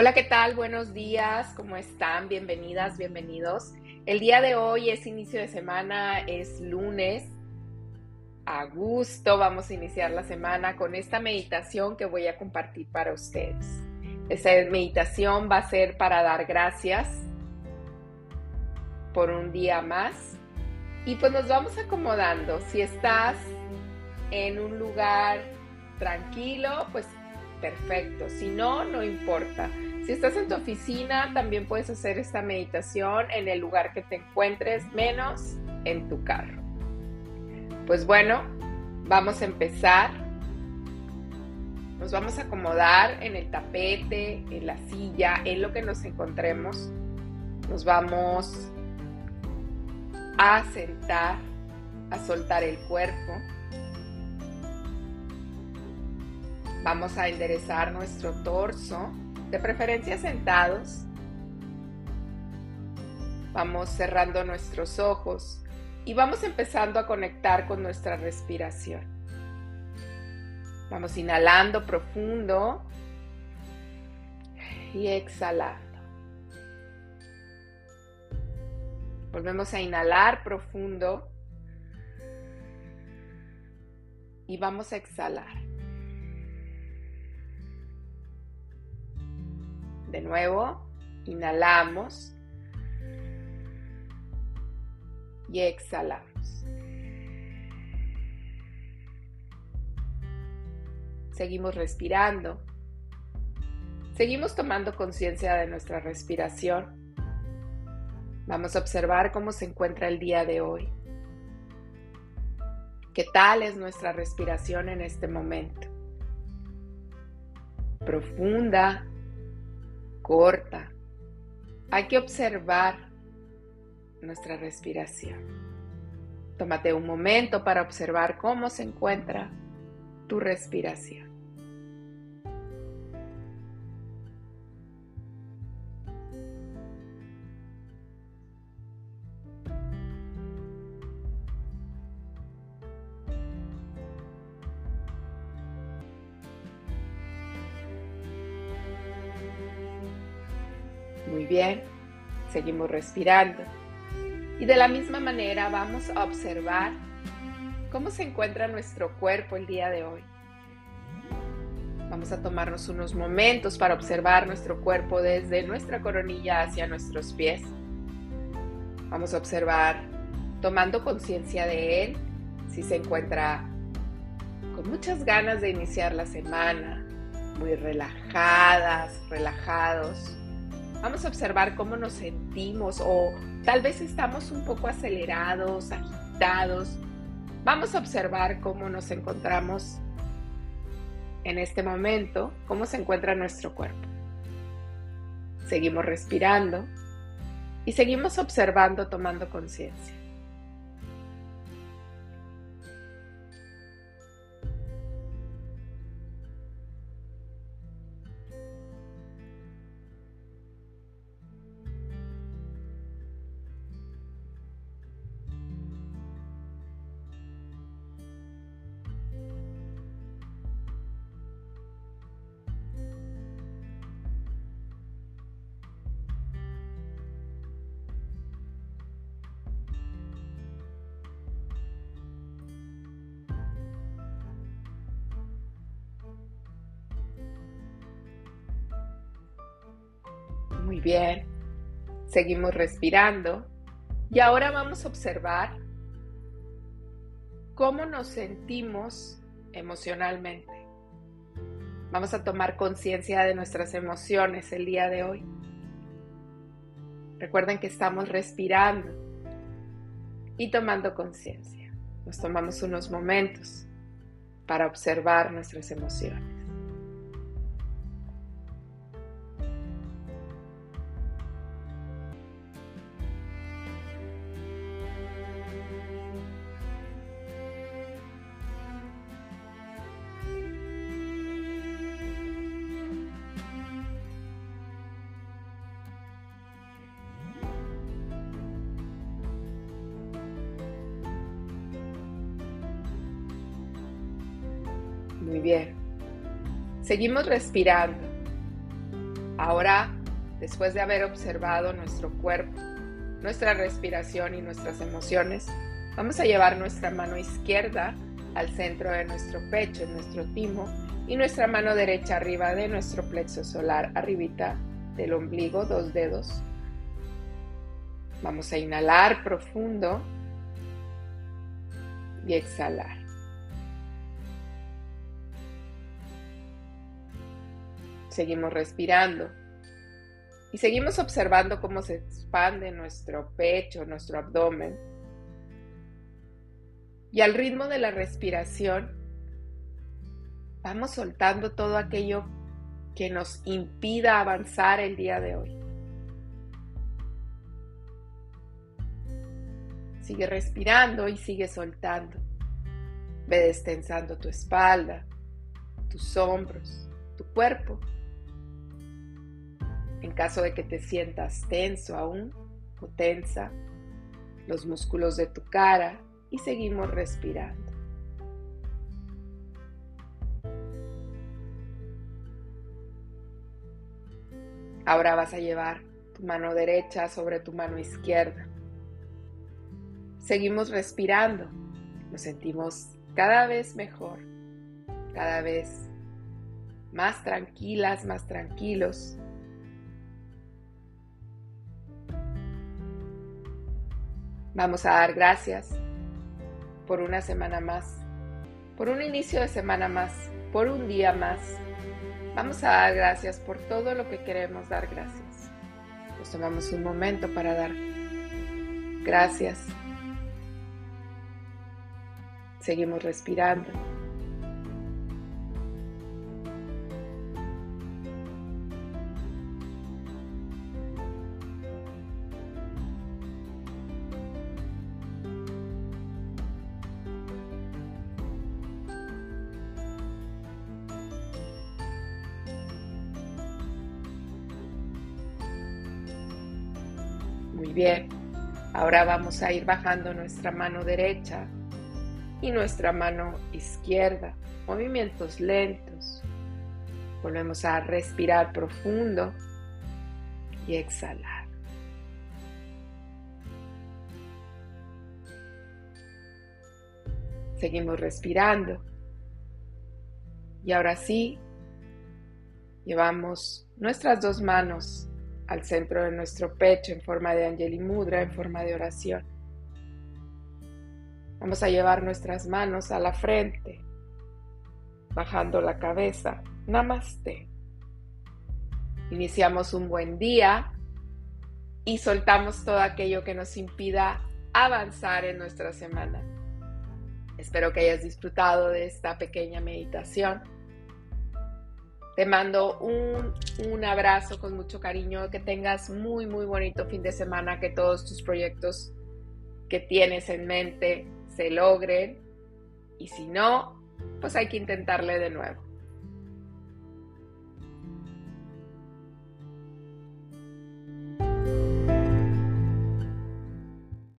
Hola, ¿qué tal? Buenos días, ¿cómo están? Bienvenidas, bienvenidos. El día de hoy es inicio de semana, es lunes. A gusto, vamos a iniciar la semana con esta meditación que voy a compartir para ustedes. Esta meditación va a ser para dar gracias por un día más. Y pues nos vamos acomodando. Si estás en un lugar tranquilo, pues perfecto. Si no, no importa. Si estás en tu oficina, también puedes hacer esta meditación en el lugar que te encuentres, menos en tu carro. Pues bueno, vamos a empezar. Nos vamos a acomodar en el tapete, en la silla, en lo que nos encontremos. Nos vamos a sentar, a soltar el cuerpo. Vamos a enderezar nuestro torso, de preferencia sentados. Vamos cerrando nuestros ojos y vamos empezando a conectar con nuestra respiración. Vamos inhalando profundo y exhalando. Volvemos a inhalar profundo y vamos a exhalar. De nuevo, inhalamos y exhalamos. Seguimos respirando. Seguimos tomando conciencia de nuestra respiración. Vamos a observar cómo se encuentra el día de hoy. ¿Qué tal es nuestra respiración en este momento? Profunda, corta. Hay que observar nuestra respiración. Tómate un momento para observar cómo se encuentra tu respiración. Muy bien, seguimos respirando. Y de la misma manera vamos a observar cómo se encuentra nuestro cuerpo el día de hoy. Vamos a tomarnos unos momentos para observar nuestro cuerpo desde nuestra coronilla hacia nuestros pies. Vamos a observar tomando conciencia de él, si se encuentra con muchas ganas de iniciar la semana, muy relajadas, relajados Vamos a observar cómo nos sentimos o tal vez estamos un poco acelerados, agitados. Vamos a observar cómo nos encontramos en este momento, cómo se encuentra nuestro cuerpo. Seguimos respirando y seguimos observando, tomando conciencia. Bien. Seguimos respirando. Y ahora vamos a observar cómo nos sentimos emocionalmente. Vamos a tomar conciencia de nuestras emociones el día de hoy. Recuerden que estamos respirando y tomando conciencia. Nos tomamos unos momentos para observar nuestras emociones. Muy bien. Seguimos respirando. Ahora, después de haber observado nuestro cuerpo, nuestra respiración y nuestras emociones, vamos a llevar nuestra mano izquierda al centro de nuestro pecho, en nuestro timo, y nuestra mano derecha arriba de nuestro plexo solar, arribita del ombligo, dos dedos. Vamos a inhalar profundo y exhalar. Seguimos respirando y seguimos observando cómo se expande nuestro pecho, nuestro abdomen. Y al ritmo de la respiración, vamos soltando todo aquello que nos impida avanzar el día de hoy. Sigue respirando y sigue soltando. Ve destensando tu espalda, tus hombros, tu cuerpo. En caso de que te sientas tenso aún o tensa, los músculos de tu cara y seguimos respirando. Ahora vas a llevar tu mano derecha sobre tu mano izquierda. Seguimos respirando. Nos sentimos cada vez mejor, cada vez más tranquilas, más tranquilos. Vamos a dar gracias por una semana más, por un inicio de semana más, por un día más. Vamos a dar gracias por todo lo que queremos dar gracias. Nos tomamos un momento para dar gracias. Seguimos respirando. Muy bien. Ahora vamos a ir bajando nuestra mano derecha y nuestra mano izquierda. Movimientos lentos. Volvemos a respirar profundo y exhalar. Seguimos respirando. Y ahora sí, llevamos nuestras dos manos al centro de nuestro pecho en forma de Angeli Mudra, en forma de oración. Vamos a llevar nuestras manos a la frente, bajando la cabeza. Namaste. Iniciamos un buen día y soltamos todo aquello que nos impida avanzar en nuestra semana. Espero que hayas disfrutado de esta pequeña meditación te mando un, un, abrazo con mucho cariño, que tengas muy, muy bonito fin de semana, que todos tus proyectos que tienes en mente se logren y si no, pues hay que intentarle de nuevo.